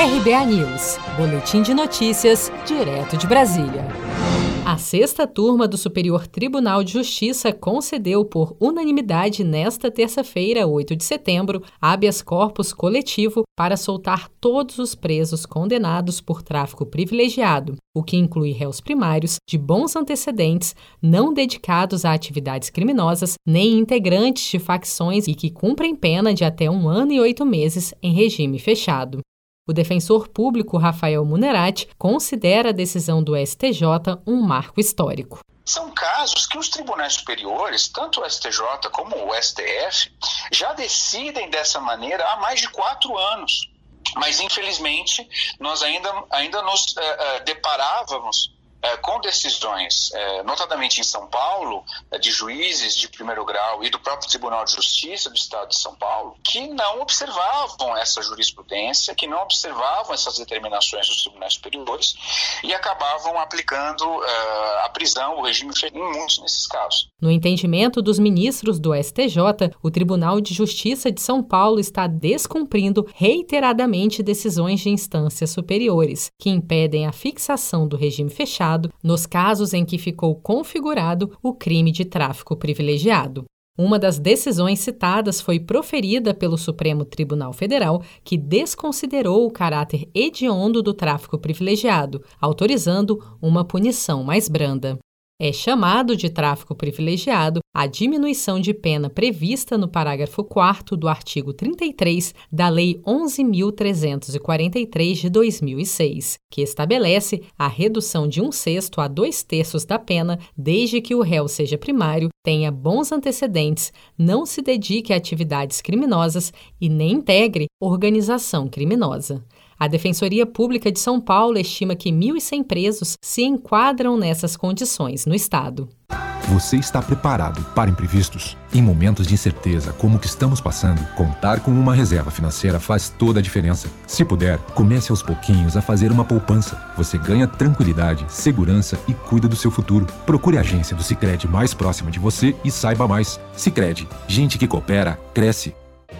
RBA News, Boletim de Notícias, direto de Brasília. A sexta turma do Superior Tribunal de Justiça concedeu por unanimidade nesta terça-feira, 8 de setembro, habeas corpus coletivo para soltar todos os presos condenados por tráfico privilegiado, o que inclui réus primários de bons antecedentes, não dedicados a atividades criminosas, nem integrantes de facções e que cumprem pena de até um ano e oito meses em regime fechado. O defensor público Rafael Munerati considera a decisão do STJ um marco histórico. São casos que os tribunais superiores, tanto o STJ como o STF, já decidem dessa maneira há mais de quatro anos. Mas, infelizmente, nós ainda, ainda nos uh, uh, deparávamos com decisões, é, notadamente em São Paulo, é, de juízes de primeiro grau e do próprio Tribunal de Justiça do Estado de São Paulo, que não observavam essa jurisprudência, que não observavam essas determinações dos tribunais superiores e acabavam aplicando é, a prisão, o regime em muitos desses casos. No entendimento dos ministros do STJ, o Tribunal de Justiça de São Paulo está descumprindo reiteradamente decisões de instâncias superiores, que impedem a fixação do regime fechado nos casos em que ficou configurado o crime de tráfico privilegiado. Uma das decisões citadas foi proferida pelo Supremo Tribunal Federal, que desconsiderou o caráter hediondo do tráfico privilegiado, autorizando uma punição mais branda. É chamado de tráfico privilegiado a diminuição de pena prevista no parágrafo 4 do artigo 33 da Lei 11.343 de 2006, que estabelece a redução de um sexto a dois terços da pena desde que o réu seja primário, tenha bons antecedentes, não se dedique a atividades criminosas e nem integre organização criminosa. A Defensoria Pública de São Paulo estima que 1.100 presos se enquadram nessas condições no Estado. Você está preparado para imprevistos? Em momentos de incerteza como o que estamos passando, contar com uma reserva financeira faz toda a diferença. Se puder, comece aos pouquinhos a fazer uma poupança. Você ganha tranquilidade, segurança e cuida do seu futuro. Procure a agência do Sicredi mais próxima de você e saiba mais. Sicredi, gente que coopera cresce